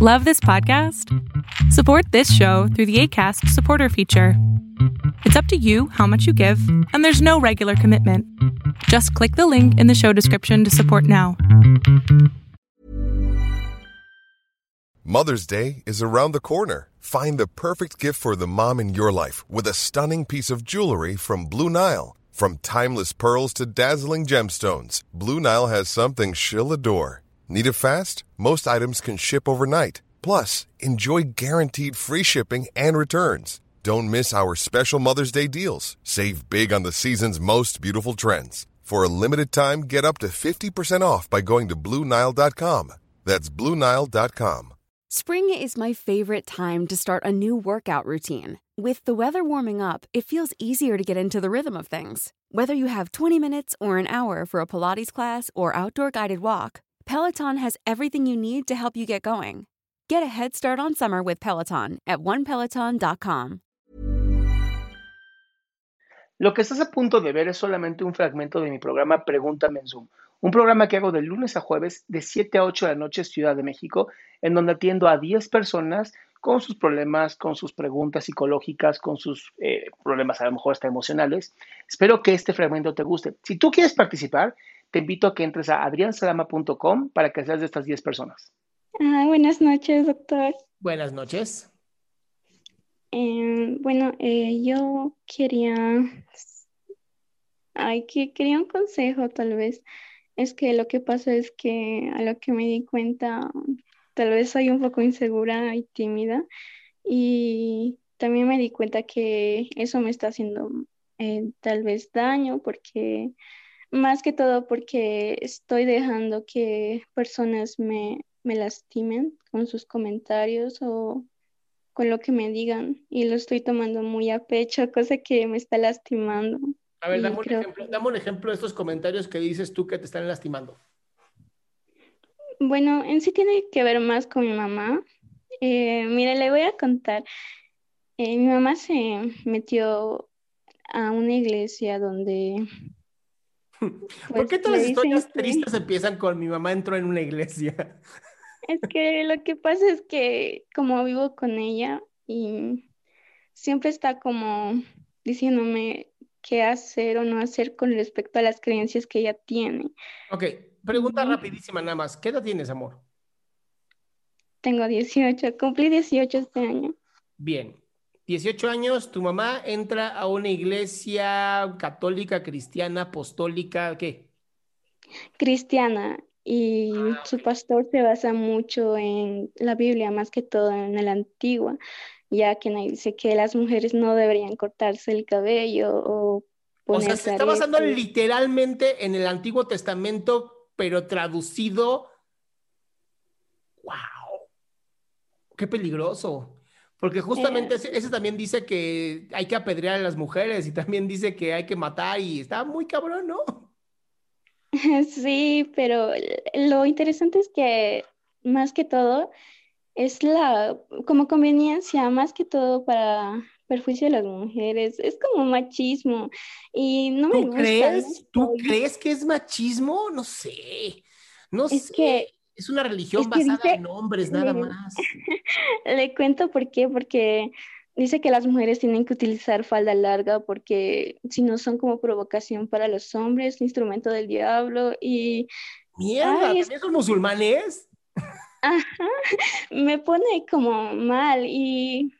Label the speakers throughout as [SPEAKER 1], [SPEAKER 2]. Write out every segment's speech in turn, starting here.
[SPEAKER 1] Love this podcast? Support this show through the ACAST supporter feature. It's up to you how much you give, and there's no regular commitment. Just click the link in the show description to support now.
[SPEAKER 2] Mother's Day is around the corner. Find the perfect gift for the mom in your life with a stunning piece of jewelry from Blue Nile. From timeless pearls to dazzling gemstones, Blue Nile has something she'll adore. Need it fast? Most items can ship overnight. Plus, enjoy guaranteed free shipping and returns. Don't miss our special Mother's Day deals. Save big on the season's most beautiful trends. For a limited time, get up to 50% off by going to BlueNile.com. That's BlueNile.com.
[SPEAKER 3] Spring is my favorite time to start a new workout routine. With the weather warming up, it feels easier to get into the rhythm of things. Whether you have 20 minutes or an hour for a Pilates class or outdoor guided walk, Peloton has everything you need to help you get going. Get a head start on summer with Peloton at onepeloton.com.
[SPEAKER 4] Lo que estás a punto de ver es solamente un fragmento de mi programa Pregúntame en Zoom, un programa que hago de lunes a jueves de 7 a 8 de la noche Ciudad de México, en donde atiendo a 10 personas con sus problemas, con sus preguntas psicológicas, con sus eh, problemas a lo mejor hasta emocionales. Espero que este fragmento te guste. Si tú quieres participar, te invito a que entres a adriansalama.com para que seas de estas 10 personas.
[SPEAKER 5] Ah, buenas noches, doctor.
[SPEAKER 6] Buenas noches.
[SPEAKER 5] Eh, bueno, eh, yo quería, ay, que quería un consejo tal vez. Es que lo que pasa es que a lo que me di cuenta, tal vez soy un poco insegura y tímida y también me di cuenta que eso me está haciendo eh, tal vez daño porque más que todo porque estoy dejando que personas me, me lastimen con sus comentarios o con lo que me digan y lo estoy tomando muy a pecho, cosa que me está lastimando.
[SPEAKER 6] A ver, dame un,
[SPEAKER 5] creo
[SPEAKER 6] ejemplo, dame un ejemplo de estos comentarios que dices tú que te están lastimando.
[SPEAKER 5] Bueno, en sí tiene que ver más con mi mamá. Eh, mire, le voy a contar. Eh, mi mamá se metió a una iglesia donde
[SPEAKER 6] ¿Por
[SPEAKER 5] pues
[SPEAKER 6] qué todas las historias tristes empiezan con mi mamá entró en una iglesia?
[SPEAKER 5] Es que lo que pasa es que como vivo con ella y siempre está como diciéndome qué hacer o no hacer con respecto a las creencias que ella tiene.
[SPEAKER 6] Ok, pregunta
[SPEAKER 5] Ujú.
[SPEAKER 6] rapidísima nada más. ¿Qué edad tienes, amor?
[SPEAKER 5] Tengo 18, cumplí 18 este año.
[SPEAKER 6] Bien. 18 años, tu mamá entra a una iglesia católica, cristiana, apostólica, ¿qué?
[SPEAKER 5] cristiana y
[SPEAKER 6] Ah,
[SPEAKER 5] su pastor se basa mucho en la Biblia, más que todo en la antigua, ya que dice que las mujeres no deberían cortarse el cabello o
[SPEAKER 6] O sea, se está basando literalmente en el Antiguo Testamento, pero traducido. ¡Wow! ¡Qué peligroso! Porque justamente
[SPEAKER 5] Eh.
[SPEAKER 6] ese, ese también dice que hay que apedrear a las mujeres y también dice que hay que matar y está muy cabrón, ¿no?
[SPEAKER 5] Sí, pero lo interesante es que más que todo es la como conveniencia, más que todo para perjuicio de las mujeres. Es como machismo y no me
[SPEAKER 6] ¿Tú
[SPEAKER 5] gusta,
[SPEAKER 6] crees?
[SPEAKER 5] no
[SPEAKER 6] ¿Tú crees que es machismo? No sé. No
[SPEAKER 5] Es
[SPEAKER 6] sé.
[SPEAKER 5] que-
[SPEAKER 6] Es una religión
[SPEAKER 5] es que
[SPEAKER 6] basada
[SPEAKER 5] dice-
[SPEAKER 6] en hombres, nada
[SPEAKER 5] le-
[SPEAKER 6] más.
[SPEAKER 5] Le cuento por qué, porque dice que las mujeres tienen que utilizar falda larga porque si no son como provocación para los hombres, instrumento del diablo y
[SPEAKER 6] Mierda,
[SPEAKER 5] Ay, es-
[SPEAKER 6] ¿también son musulmanes?
[SPEAKER 5] ajá, me pone como mal y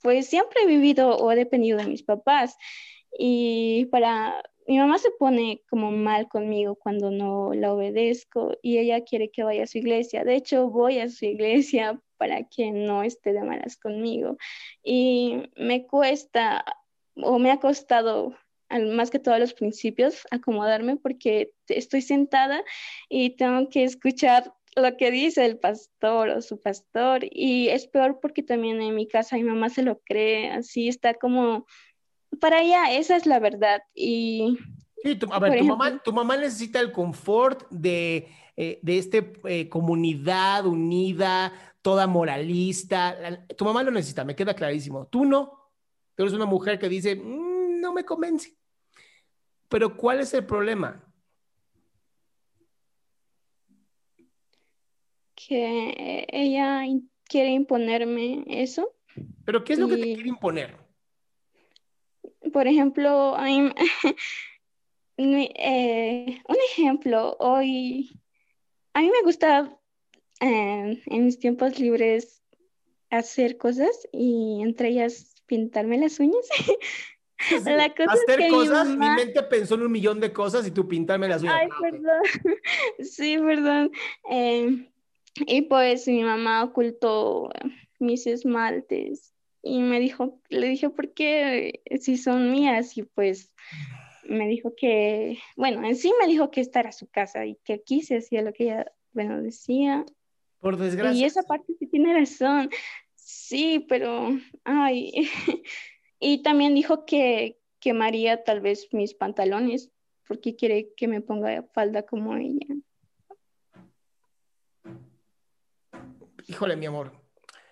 [SPEAKER 5] pues siempre he vivido o he dependido de mis papás y para mi mamá se pone como mal conmigo cuando no la obedezco y ella quiere que vaya a su iglesia. De hecho, voy a su iglesia para que no esté de malas conmigo. Y me cuesta o me ha costado más que todos los principios acomodarme porque estoy sentada y tengo que escuchar lo que dice el pastor o su pastor y es peor porque también en mi casa mi mamá se lo cree, así está como para ella esa es la verdad y
[SPEAKER 6] Sí, tu- a ver, tu
[SPEAKER 5] ejemplo.
[SPEAKER 6] mamá, tu mamá necesita el confort de, eh, de este eh, comunidad unida, toda moralista. La- tu mamá lo necesita, me queda clarísimo. Tú no. Tú eres una mujer que dice, "Mm, no me convence. Pero ¿cuál es el problema?
[SPEAKER 5] que ella quiere imponerme eso.
[SPEAKER 6] ¿Pero qué es lo que te quiere imponer?
[SPEAKER 5] Por ejemplo, mi- eh, un ejemplo, hoy a mí me gusta eh, en mis tiempos libres hacer cosas y entre ellas pintarme las uñas. La cosa es
[SPEAKER 6] Hacer
[SPEAKER 5] que mi
[SPEAKER 6] cosas, mi
[SPEAKER 5] mamá-
[SPEAKER 6] mente pensó en un millón de cosas y tú pintarme las uñas.
[SPEAKER 5] Ay,
[SPEAKER 6] Ah,
[SPEAKER 5] perdón. Sí, perdón. Eh, y pues mi mamá ocultó mis esmaltes y me dijo, le dije, ¿por qué si son mías? Y pues me dijo que, bueno, en sí me dijo que esta era su casa y que aquí se hacía lo que ella, bueno, decía.
[SPEAKER 6] Por
[SPEAKER 5] Y
[SPEAKER 6] desgracia.
[SPEAKER 5] esa parte sí tiene razón. Sí, pero, ay. Y también dijo que quemaría tal vez mis pantalones porque quiere que me ponga falda como ella.
[SPEAKER 6] Híjole, mi amor.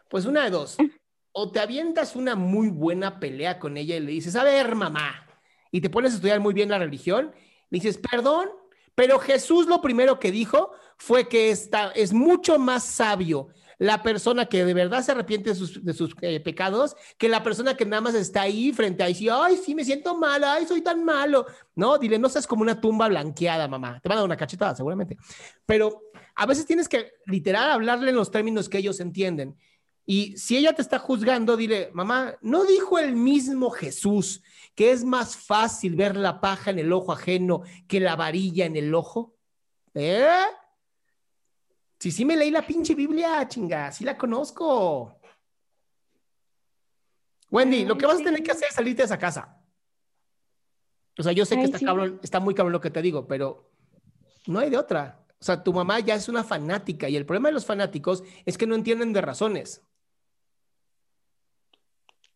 [SPEAKER 6] Pues una de dos. O te avientas una muy buena pelea con ella y le dices, a ver, mamá, y te pones a estudiar muy bien la religión, le dices, perdón, pero Jesús lo primero que dijo fue que está, es mucho más sabio la persona que de verdad se arrepiente de sus, de sus eh, pecados que la persona que nada más está ahí frente a y dice, ay, sí, me siento mal, ay, soy tan malo. No, dile, no seas como una tumba blanqueada, mamá. Te van a dar una cachetada, seguramente. Pero a veces tienes que literal hablarle en los términos que ellos entienden. Y si ella te está juzgando, dile, mamá, ¿no dijo el mismo Jesús que es más fácil ver la paja en el ojo ajeno que la varilla en el ojo? ¿Eh? Sí, sí me leí la pinche Biblia, chinga, sí la conozco. Wendy, lo que vas a tener que hacer es salirte de esa casa. O sea, yo sé que está,
[SPEAKER 5] sí.
[SPEAKER 6] cabrón, está muy cabrón lo que te digo, pero no hay de otra. O sea, tu mamá ya es una fanática y el problema de los fanáticos es que no entienden de razones.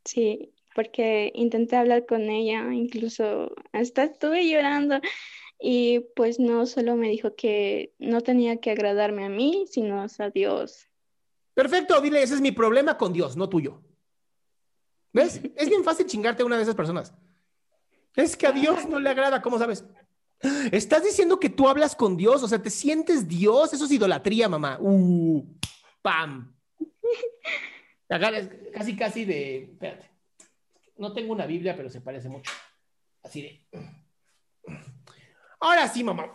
[SPEAKER 5] Sí, porque intenté hablar con ella, incluso hasta estuve llorando y pues no, solo me dijo que no tenía que agradarme a mí, sino a Dios.
[SPEAKER 6] Perfecto, dile, ese es mi problema con Dios, no tuyo. ¿Ves? Es bien fácil chingarte a una de esas personas. Es que a Dios no le agrada, ¿cómo sabes? Estás diciendo que tú hablas con Dios, o sea, te sientes Dios, eso es idolatría, mamá. Uh, pam. Casi, casi de. Espérate. No tengo una Biblia, pero se parece mucho. Así de. Ahora sí, mamá.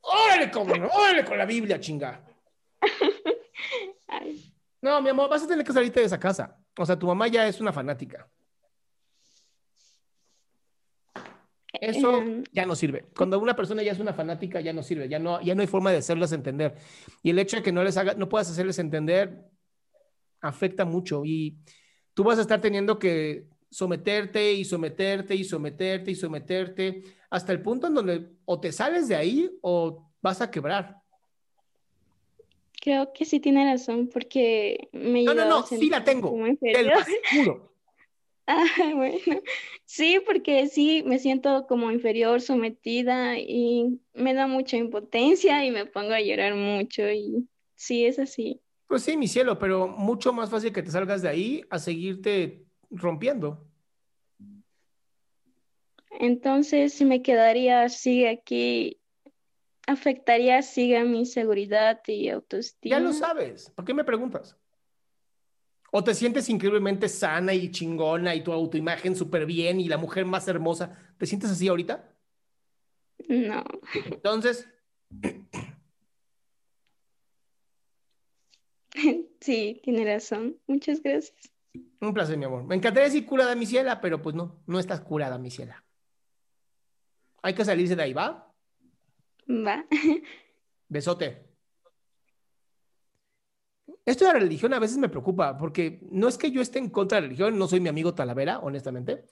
[SPEAKER 6] Órale, cabrón, órale con la Biblia, chinga. No, mi amor, vas a tener que salirte de esa casa. O sea, tu mamá ya es una fanática. Eso
[SPEAKER 5] Em.
[SPEAKER 6] ya no sirve. Cuando una persona ya es una fanática, ya no sirve. Ya no, ya no hay forma de hacerlas entender. Y el hecho de que no les haga, no puedas hacerles entender, afecta mucho. Y tú vas a estar teniendo que someterte y someterte y someterte y someterte hasta el punto en donde o te sales de ahí o vas a quebrar.
[SPEAKER 5] creo que sí tiene razón porque me
[SPEAKER 6] No, no, no, sí la tengo. Te
[SPEAKER 5] inferior.
[SPEAKER 6] lo.
[SPEAKER 5] Ah, bueno, sí, porque sí, me siento como inferior, sometida y me da mucha impotencia y me pongo a llorar mucho y sí, es así.
[SPEAKER 6] Pues sí, mi cielo, pero mucho más fácil que te salgas de ahí a seguirte rompiendo.
[SPEAKER 5] Entonces, si me quedaría así aquí, afectaría así a mi seguridad y autoestima.
[SPEAKER 6] Ya lo sabes. ¿Por qué me preguntas? ¿O te sientes increíblemente sana y chingona y tu autoimagen súper bien y la mujer más hermosa? ¿Te sientes así ahorita?
[SPEAKER 5] No,
[SPEAKER 6] Entonces,
[SPEAKER 5] sí, tiene razón. Muchas gracias.
[SPEAKER 6] un placer, mi amor. Me encantaría decir curada, mi ciela, pero pues no, no estás curada, mi ciela. Hay que salirse de ahí, ¿va?
[SPEAKER 5] Va.
[SPEAKER 6] Besote. Esto de la religión a veces me preocupa, porque no es que yo esté en contra de la religión, no soy mi amigo Talavera, honestamente,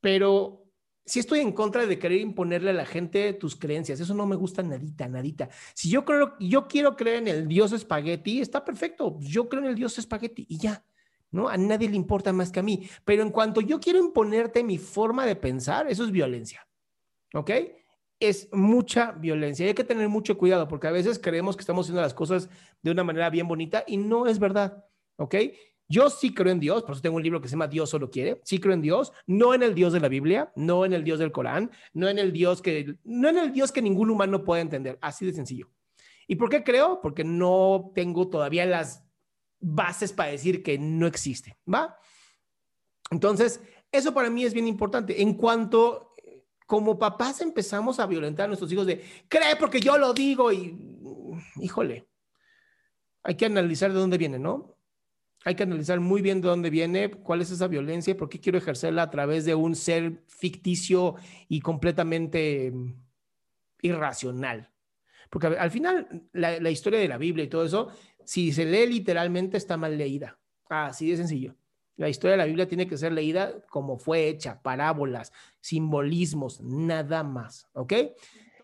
[SPEAKER 6] pero sí estoy en contra de querer imponerle a la gente tus creencias. Eso no me gusta nadita, nadita. Si yo creo, yo quiero creer en el dios espagueti, está perfecto. Yo creo en el dios espagueti y ya. ¿no? A nadie le importa más que a mí. Pero en cuanto yo quiero imponerte mi forma de pensar, eso es violencia. ¿Ok? Es mucha violencia. Hay que tener mucho cuidado porque a veces creemos que estamos haciendo las cosas de una manera bien bonita y no es verdad. ¿Ok? Yo sí creo en Dios, por eso tengo un libro que se llama Dios solo quiere. Sí creo en Dios, no en el Dios de la Biblia, no en el Dios del Corán, no en el Dios que no en el Dios que ningún humano puede entender, así de sencillo. ¿Y por qué creo? Porque no tengo todavía las bases para decir que no existe, ¿va? Entonces, eso para mí es bien importante. En cuanto como papás empezamos a violentar a nuestros hijos de, cree porque yo lo digo y, híjole, hay que analizar de dónde viene, ¿no? Hay que analizar muy bien de dónde viene, cuál es esa violencia y por qué quiero ejercerla a través de un ser ficticio y completamente irracional. Porque al final, la, la historia de la Biblia y todo eso, si se lee literalmente, está mal leída. Así de sencillo. La historia de la Biblia tiene que ser leída como fue hecha, parábolas, simbolismos, nada más, ¿ok?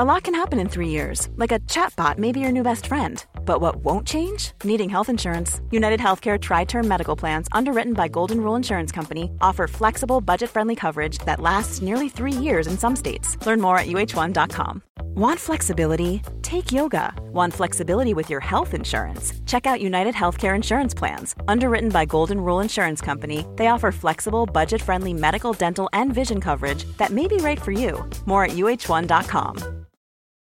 [SPEAKER 7] A lot can happen in three years, like a chatbot may be your new best friend. But what won't change? Needing health insurance. United Healthcare Tri Term Medical Plans, underwritten by Golden Rule Insurance Company, offer flexible, budget friendly coverage that lasts nearly three years in some states. Learn more at uh1.com. Want flexibility? Take yoga. Want flexibility with your health insurance? Check out United Healthcare Insurance Plans. Underwritten by Golden Rule Insurance Company, they offer flexible, budget friendly medical, dental, and vision coverage that may be right for you. More at uh1.com.